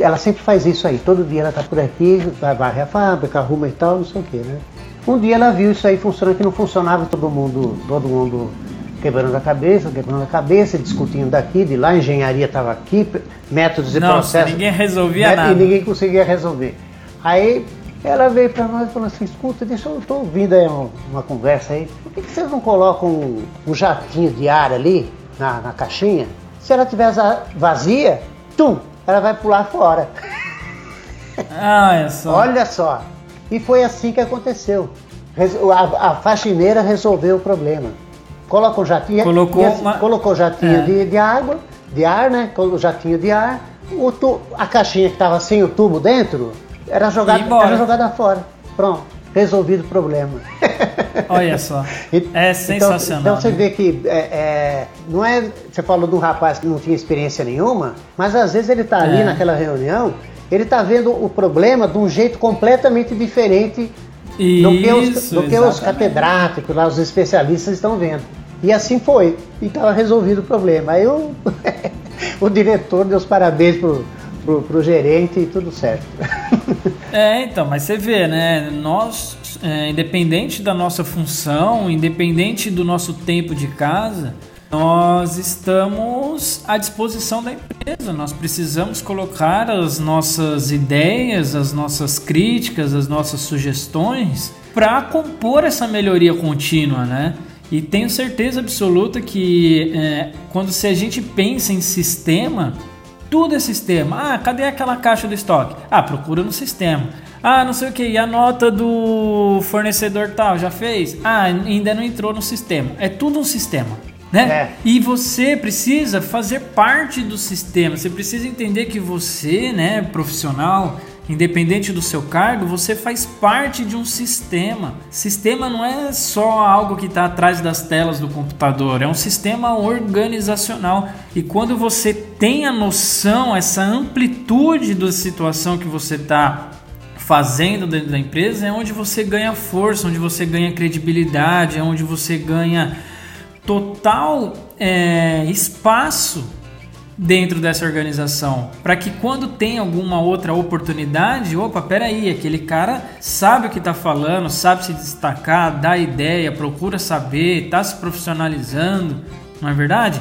ela sempre faz isso aí, todo dia ela tá por aqui, vai varrer a fábrica, arruma e tal, não sei o que, né? Um dia ela viu isso aí funcionando, que não funcionava, todo mundo, todo mundo quebrando a cabeça, quebrando a cabeça, discutindo daqui, de lá, a engenharia estava aqui, métodos e processos. ninguém resolvia né? nada. E ninguém conseguia resolver. Aí ela veio para nós e falou assim, escuta, deixa eu estou ouvindo aí uma, uma, conversa aí. Por que, que vocês não colocam um, um, jatinho de ar ali na, na caixinha? Se ela tiver vazia, tum, ela vai pular fora. Ah, é só. Olha só. E foi assim que aconteceu. A, a faxineira resolveu o problema. Coloca um jatinho, colocou, assim, uma... colocou jatinho é. de, de água, de ar, né? Colocou jatinho de ar. O tu, a caixinha que estava sem o tubo dentro, era jogada, era jogada fora. Pronto, resolvido o problema. Olha só. É sensacional. Então, então você né? vê que é, é, não é. Você falou de um rapaz que não tinha experiência nenhuma, mas às vezes ele está ali É. naquela reunião, ele está vendo o problema de um jeito completamente diferente do que os, Isso, do que os catedráticos, lá, os especialistas estão vendo. E assim foi. E estava resolvido o problema. Aí o, o diretor deu os parabéns pro, pro, pro gerente e tudo certo. É, então, mas você vê, né? Nós, é, independente da nossa função, independente do nosso tempo de casa, nós estamos à disposição da empresa. Nós precisamos colocar as nossas ideias, as nossas críticas, as nossas sugestões para compor essa melhoria contínua, né? E tenho certeza absoluta que é, quando se a gente pensa em sistema, tudo é sistema. Ah, cadê aquela caixa do estoque? Ah, procura no sistema. Ah, não sei o que. E a nota do fornecedor tal, já fez? Ah, ainda não entrou no sistema. É tudo um sistema. Né? É. E você precisa fazer parte do sistema. Você precisa entender que você, né, profissional, independente do seu cargo, você faz parte de um sistema. Sistema não é só algo que está atrás das telas do computador, é um sistema organizacional. E quando você tem a noção, essa amplitude da situação que você está fazendo dentro da empresa, é onde você ganha força, onde você ganha credibilidade, é onde você ganha total é, espaço dentro dessa organização, para que quando tem alguma outra oportunidade, opa, peraí, aquele cara sabe o que está falando, sabe se destacar, dá ideia, procura saber, está se profissionalizando, não é verdade?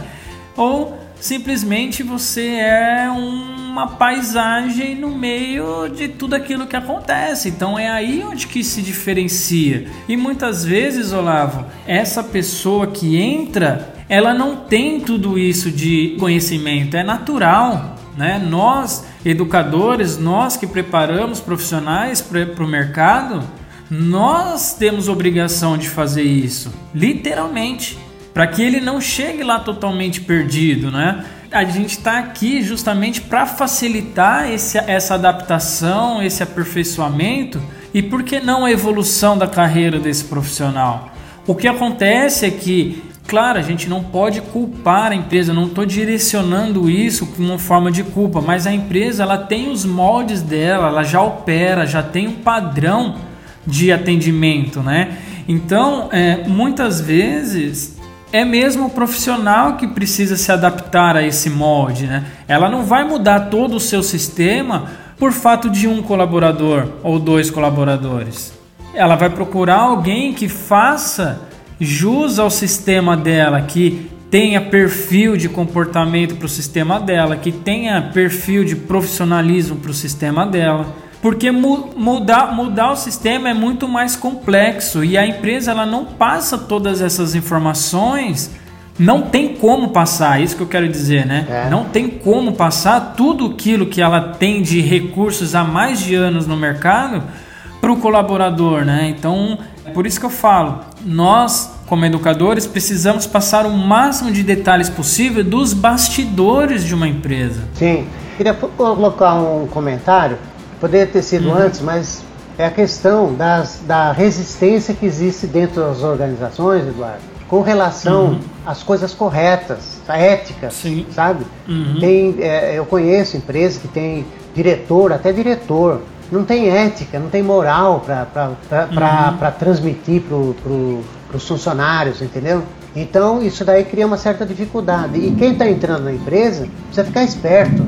Ou simplesmente você é uma paisagem no meio de tudo aquilo que acontece. Então é aí onde que se diferencia. E muitas vezes, Olavo, essa pessoa que entra, ela não tem tudo isso de conhecimento, é natural. Né? Nós, educadores, nós que preparamos profissionais para o mercado, nós temos obrigação de fazer isso, literalmente para que ele não chegue lá totalmente perdido, né? A gente está aqui justamente para facilitar esse, essa adaptação, esse aperfeiçoamento e por que não a evolução da carreira desse profissional? O que acontece é que, claro, a gente não pode culpar a empresa, não estou direcionando isso como uma forma de culpa, mas a empresa ela tem os moldes dela, ela já opera, já tem um padrão de atendimento, né? Então, é, muitas vezes é mesmo o profissional que precisa se adaptar a esse molde, né? Ela não vai mudar todo o seu sistema por fato de um colaborador ou dois colaboradores. Ela vai procurar alguém que faça jus ao sistema dela, que tenha perfil de comportamento para o sistema dela, que tenha perfil de profissionalismo para o sistema dela. Porque mu mudar, mudar o sistema é muito mais complexo e a empresa ela não passa todas essas informações, não tem como passar, é isso que eu quero dizer, né? É. Não tem como passar tudo aquilo que ela tem de recursos há mais de anos no mercado para o colaborador, né? Então, é por isso que eu falo, nós como educadores precisamos passar o máximo de detalhes possível dos bastidores de uma empresa. Sim. Queria colocar um comentário, poderia ter sido Uhum. antes, mas é a questão das, da resistência que existe dentro das organizações, Eduardo, com relação às coisas corretas, a ética, Uhum. Sim. sabe? Uhum. Tem, é, eu conheço empresas que tem diretor, até diretor, não tem ética, não tem moral Uhum. para transmitir para pro, os funcionários, entendeu? Então isso daí cria uma certa dificuldade. E quem está entrando na empresa precisa ficar esperto.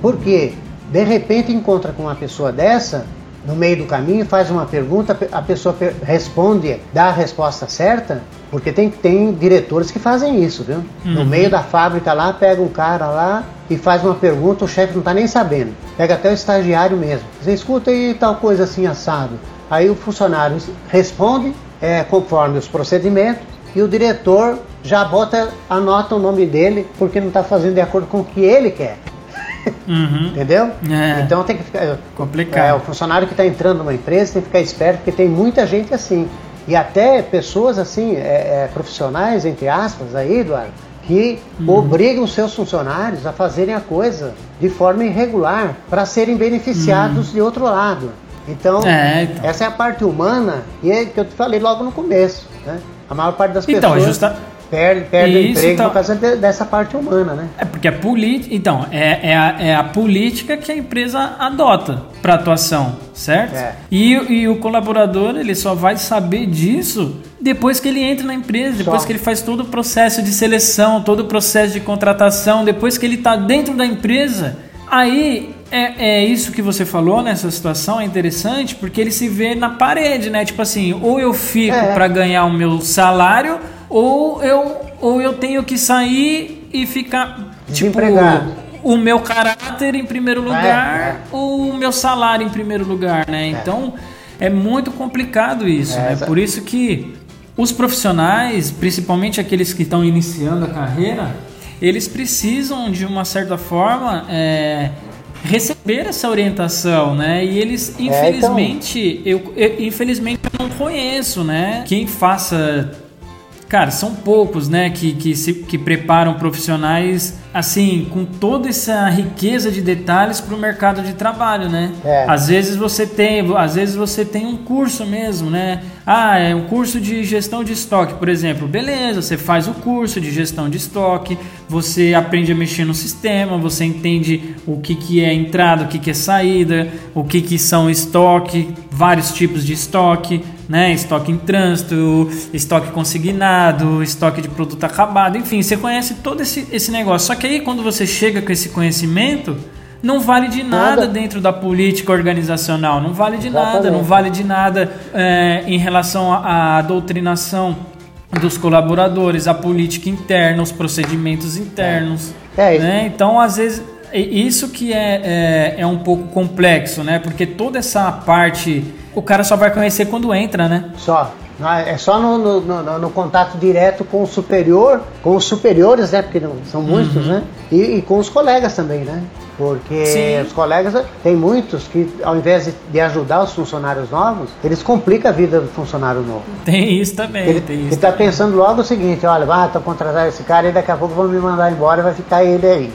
Por quê? De repente encontra com uma pessoa dessa, no meio do caminho, faz uma pergunta, a pessoa responde, dá a resposta certa, porque tem, tem diretores que fazem isso, viu? No meio da fábrica lá, pega um cara lá e faz uma pergunta, o chefe não está nem sabendo. Pega até o estagiário mesmo. Você escuta aí tal coisa assim assado. Aí o funcionário responde é, conforme os procedimentos e o diretor já bota, anota o nome dele porque não está fazendo de acordo com o que ele quer. Uhum. Entendeu? É. Então tem que ficar. Complicado. É, o funcionário que está entrando numa empresa tem que ficar esperto, porque tem muita gente assim. E até pessoas assim, é, é, profissionais, entre aspas, aí, Eduardo, que Uhum. obrigam seus funcionários a fazerem a coisa de forma irregular para serem beneficiados Uhum. de outro lado. Então, é, então, essa é a parte humana e é que eu te falei logo no começo, né? A maior parte das então, pessoas justa... perde, perde o emprego então... por causa de, dessa parte humana, né? É porque a política, então, é, é, a, é a política que a empresa adota para atuação, certo? É. E, e o colaborador ele só vai saber disso depois que ele entra na empresa, depois Só. que ele faz todo o processo de seleção, todo o processo de contratação, depois que ele está dentro da empresa, aí é, é, isso que você falou nessa situação é interessante porque ele se vê na parede, né? Tipo assim, ou eu fico é. para ganhar o meu salário, ou eu, ou eu tenho que sair e ficar tipo o meu caráter em primeiro é, lugar, é. ou o meu salário em primeiro lugar, né? É. Então é muito complicado isso, né? Por isso que os profissionais, principalmente aqueles que estão iniciando a carreira, eles precisam de uma certa forma é, receber essa orientação, né? E eles, infelizmente, é, então... eu, eu, infelizmente eu não conheço, né? Quem faça Cara, são poucos, né, que, que, se, que preparam profissionais assim, com toda essa riqueza de detalhes para o mercado de trabalho, né? É. Às vezes você tem, às vezes você tem um curso mesmo, né? Ah, é um curso de gestão de estoque, por exemplo. Beleza, você faz o curso de gestão de estoque, você aprende a mexer no sistema, você entende o que, que é entrada, o que, que é saída, o que, que são estoque, vários tipos de estoque, né? Estoque em trânsito, estoque consignado, estoque de produto acabado, enfim, você conhece todo esse, esse negócio. Só que aí quando você chega com esse conhecimento, não vale de nada, nada, dentro da política organizacional, não vale de Exatamente. nada, não vale de nada é, em relação à, doutrinação dos colaboradores, a política interna, os procedimentos internos. É, é né? Então, às vezes, isso que é, é, é, um pouco complexo, né? Porque toda essa parte o cara só vai conhecer quando entra, né? Só. É só no, no, no, no, contato direto com o superior, com os superiores, né? Porque não, são muitos, uhum. né? E, e, com os colegas também, né? Porque Sim. os colegas, tem muitos que, ao invés de, de, ajudar os funcionários novos, eles complicam a vida do funcionário novo. Tem isso também. Ele, tem ele está pensando logo o seguinte: olha, ah, estou contratando esse cara e daqui a pouco vão me mandar embora e vai ficar ele aí.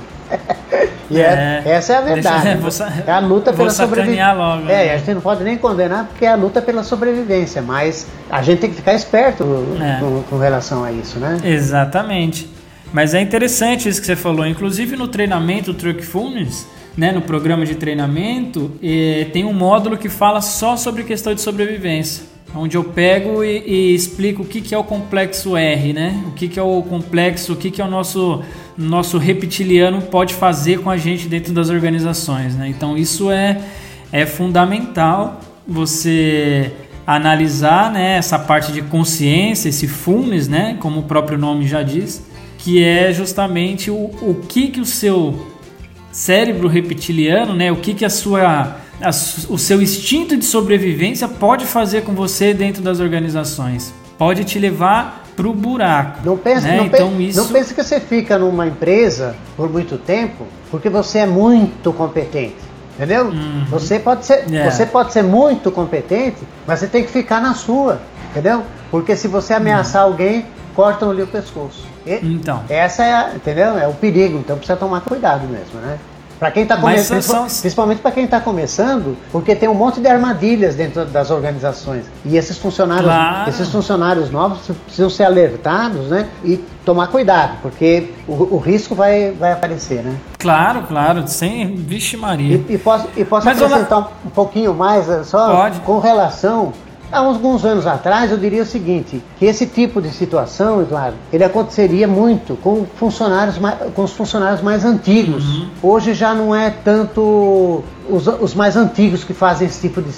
E é, é, essa é a verdade. Deixa, né? é a luta pela sobrevivência. Logo, é, né? a gente não pode nem condenar porque é a luta pela sobrevivência, mas a gente tem que ficar esperto é. com, com, relação a isso, né? Exatamente. Mas é interessante isso que você falou. Inclusive no treinamento Truckfulness, né, no programa de treinamento, eh, tem um módulo que fala só sobre questão de sobrevivência onde eu pego e, e, explico o que, que é o complexo R, né? O que, que é o complexo, o que, que é o nosso, nosso reptiliano pode fazer com a gente dentro das organizações, né? Então isso é, é fundamental você analisar né, essa parte de consciência, esse fullness, né? Como o próprio nome já diz, que é justamente o, o que, que o seu cérebro reptiliano, né? O que, que a sua a, o seu instinto de sobrevivência pode fazer com você dentro das organizações. Pode te levar para o buraco. Não pense, né? não, então, pense, isso... não pense que você fica numa empresa por muito tempo porque você é muito competente. Entendeu? Uhum. Você, pode ser, yeah. É. você pode ser muito competente, mas você tem que ficar na sua. Entendeu? Porque se você ameaçar uhum. alguém, cortam-lhe o pescoço. E, então. Essa é, a, entendeu? É o perigo, então precisa tomar cuidado mesmo, né? Para quem está começando, são... principalmente para quem está começando, porque tem um monte de armadilhas dentro das organizações. E esses funcionários, claro. esses funcionários novos precisam ser alertados, né? E tomar cuidado, porque o, o risco vai, vai aparecer, né? Claro, claro, sem vixe Maria. E, e posso, e posso acrescentar um pouquinho mais, só Pode. com relação Há alguns anos atrás, eu diria o seguinte, que esse tipo de situação, Eduardo, ele aconteceria muito com funcionários mais, com os funcionários mais antigos. Uhum. Hoje já não é tanto os, os, mais antigos que fazem esse tipo de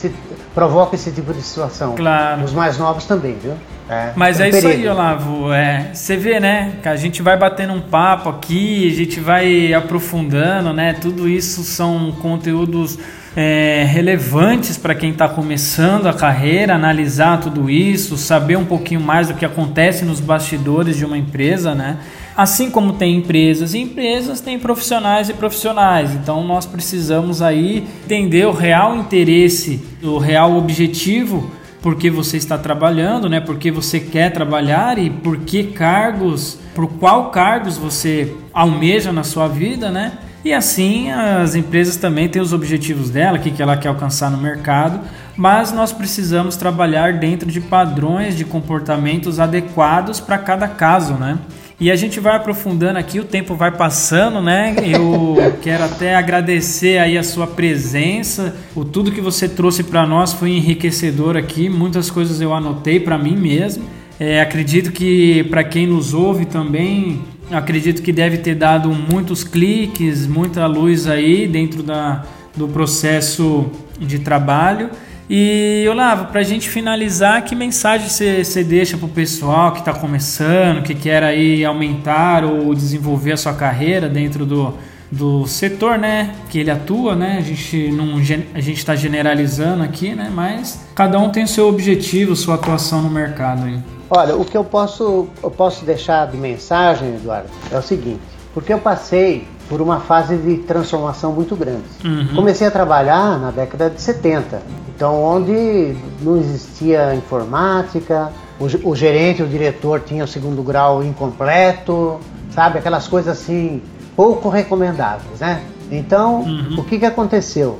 provocam esse tipo de situação. Claro. Os mais novos também, viu? É, Mas é, é isso aí, Olavo. É, você vê, né? Que a gente vai batendo um papo aqui, a gente vai aprofundando, né? Tudo isso são conteúdos é, relevantes para quem está começando a carreira, analisar tudo isso, saber um pouquinho mais do que acontece nos bastidores de uma empresa, né? Assim como tem empresas e empresas, tem profissionais e profissionais. Então nós precisamos aí entender o real interesse, o real objetivo por que você está trabalhando, né? Por que você quer trabalhar e por que cargos, por qual cargos você almeja na sua vida, né? E assim as empresas também têm os objetivos dela, o que ela quer alcançar no mercado, mas nós precisamos trabalhar dentro de padrões de comportamentos adequados para cada caso, né? E a gente vai aprofundando aqui, o tempo vai passando, né? Eu quero até agradecer aí a sua presença, o tudo que você trouxe para nós foi enriquecedor aqui, muitas coisas eu anotei para mim mesmo. É, acredito que para quem nos ouve também, acredito que deve ter dado muitos cliques, muita luz aí dentro da, do processo de trabalho. E Olavo, para a gente finalizar, que mensagem você deixa para o pessoal que está começando, que quer aí aumentar ou desenvolver a sua carreira dentro do, do setor, né, que ele atua, né? A gente não a gente está generalizando aqui, né? Mas cada um tem o seu objetivo, sua atuação no mercado. Aí. Olha, o que eu posso eu posso deixar de mensagem, Eduardo, é o seguinte: porque eu passei por uma fase de transformação muito grande. Uhum. Comecei a trabalhar na década de 70, então onde não existia informática, o, o gerente, o diretor tinha o segundo grau incompleto, sabe aquelas coisas assim pouco recomendáveis, né? Então, uhum. o que, que aconteceu?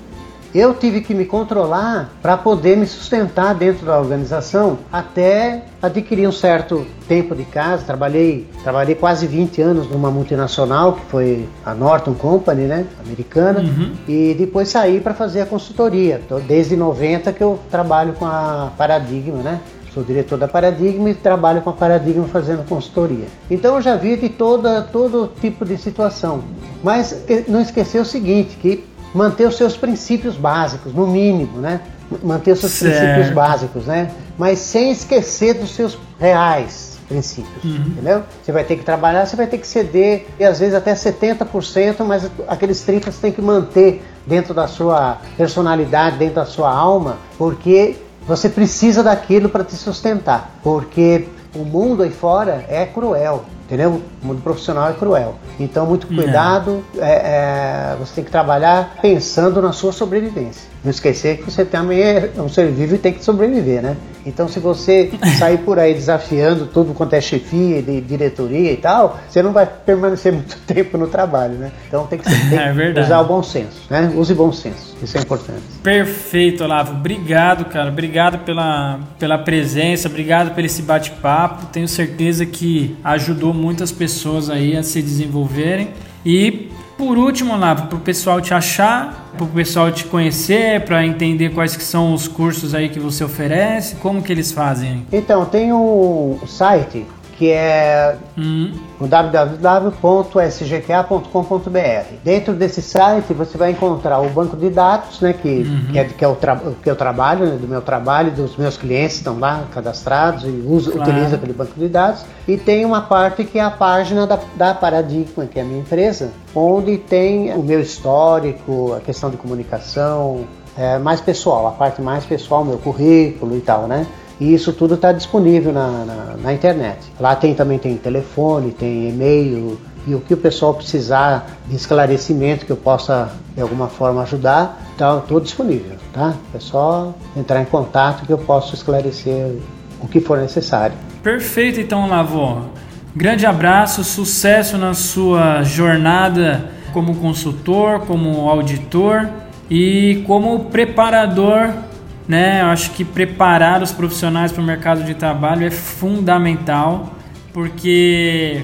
eu tive que me controlar para poder me sustentar dentro da organização até adquirir um certo tempo de casa. Trabalhei, trabalhei quase 20 anos numa multinacional que foi a Norton Company, né, americana, uhum. e depois saí para fazer a consultoria. Então, desde 90 que eu trabalho com a Paradigma, né? Sou diretor da Paradigma e trabalho com a Paradigma fazendo consultoria. Então eu já vi de toda, todo tipo de situação. Mas eh, não esquecer o seguinte, que manter os seus princípios básicos, no mínimo, né? Manter os seus certo. princípios básicos, né? Mas sem esquecer dos seus reais princípios, uhum. entendeu? Você vai ter que trabalhar, você vai ter que ceder, e às vezes até 70%, mas aqueles 30% você tem que manter dentro da sua personalidade, dentro da sua alma, porque você precisa daquilo para te sustentar, porque o mundo aí fora é cruel. Entendeu? O mundo profissional é cruel. Então, muito cuidado. É, é, você tem que trabalhar pensando na sua sobrevivência. Não esquecer que você também é um ser vivo e tem que sobreviver, né? Então, se você sair por aí desafiando tudo quanto é chefia, de diretoria e tal, você não vai permanecer muito tempo no trabalho, né? Então, tem que, tem é usar o bom senso, né? Use bom senso. Isso é importante. Perfeito, Olavo. Obrigado, cara. Obrigado pela, pela presença, obrigado pelo esse bate-papo. Tenho certeza que ajudou muitas pessoas aí a se desenvolverem. E por último, lá, para o pessoal te achar, para o pessoal te conhecer, para entender quais que são os cursos aí que você oferece, como que eles fazem? Então, tem um site que é uhum. o www.sgka.com.br. Dentro desse site você vai encontrar o banco de dados, né, que, uhum. que, é, que, é o que eu trabalho, né, do meu trabalho, dos meus clientes estão lá cadastrados e usa, claro. utiliza aquele banco de dados. E tem uma parte que é a página da, da Paradigma, que é a minha empresa, onde tem o meu histórico, a questão de comunicação, é, mais pessoal, a parte mais pessoal, meu currículo e tal, né? E isso tudo está disponível na, na, na, internet. Lá tem também tem telefone, tem e-mail e o que o pessoal precisar de esclarecimento que eu possa de alguma forma ajudar, está tudo disponível, tá? É só entrar em contato que eu posso esclarecer o que for necessário. Perfeito, então, Lavô. Grande abraço, sucesso na sua jornada como consultor, como auditor e como preparador né? Eu acho que preparar os profissionais para o mercado de trabalho é fundamental, porque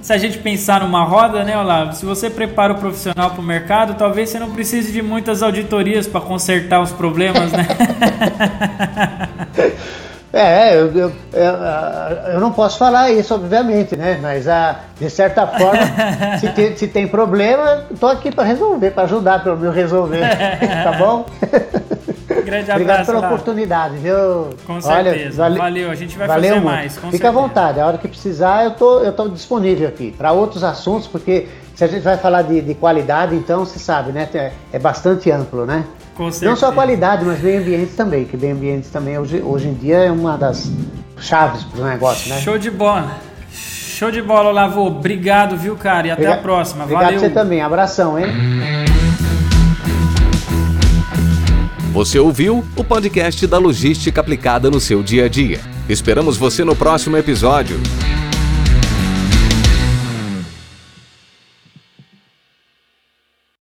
se a gente pensar numa roda, né, Olavo? Se você prepara o profissional para o mercado, talvez você não precise de muitas auditorias para consertar os problemas, né? É, eu, eu, eu, eu, não posso falar isso, obviamente, né? Mas ah, de certa forma, se, tem, se tem problema, estou aqui para resolver, para ajudar pelo meu resolver. tá bom? Grande abraço. Obrigado pela oportunidade, viu? Com certeza. Olha, valeu, a gente vai fazer muito. mais. Fica certeza. à vontade, a hora que precisar eu tô, eu tô disponível aqui para outros assuntos, porque se a gente vai falar de, de qualidade, então você sabe, né? É, é bastante amplo, né? Com certeza. Não só qualidade, mas meio ambiente também, que meio ambiente também hoje, hoje em dia é uma das chaves para o negócio, né? Show de bola. Show de bola, Lavô. Obrigado, viu, cara? E até a próxima. Obrigado Valeu. você também. Abração, hein? Você ouviu o podcast da logística aplicada no seu dia a dia. Esperamos você no próximo episódio.